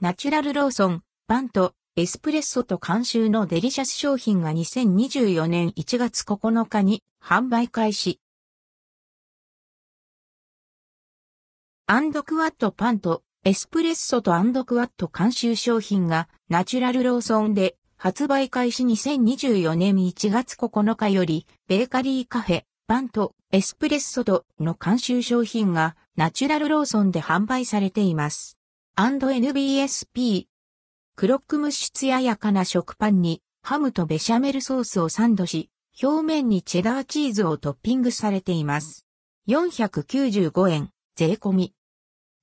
ナチュラルローソン、パンとエスプレッソと監修のデリシャス商品が2024年1月9日に販売開始。アンドクワットパンとエスプレッソとアンドクワット監修商品がナチュラルローソンで発売開始2024年1月9日よりベーカリーカフェパンとエスプレッソとの監修商品がナチュラルローソンで販売されています。&NBSP クロックム質ややかな食パンにハムとベシャメルソースをサンドし、表面にチェダーチーズをトッピングされています。495円、税込み。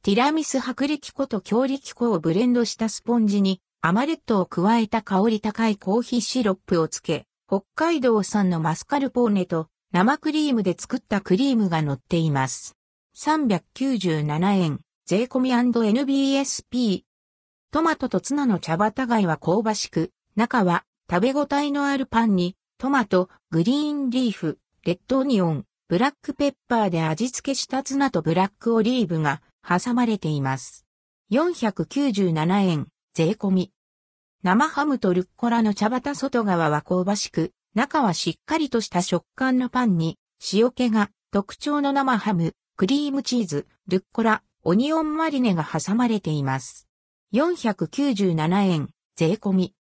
ティラミス薄力粉と強力粉をブレンドしたスポンジにアマレットを加えた香り高いコーヒーシロップをつけ、北海道産のマスカルポーネと生クリームで作ったクリームが乗っています。397円、税込み &NBSP。トマトとツナの茶畑貝は香ばしく、中は食べ応えのあるパンに、トマト、グリーンリーフ、レッドオニオン、ブラックペッパーで味付けしたツナとブラックオリーブが挟まれています。497円、税込み。生ハムとルッコラの茶畑外側は香ばしく、中はしっかりとした食感のパンに、塩気が特徴の生ハム、クリームチーズ、ルッコラ、オニオンマリネが挟まれています。497円、税込み。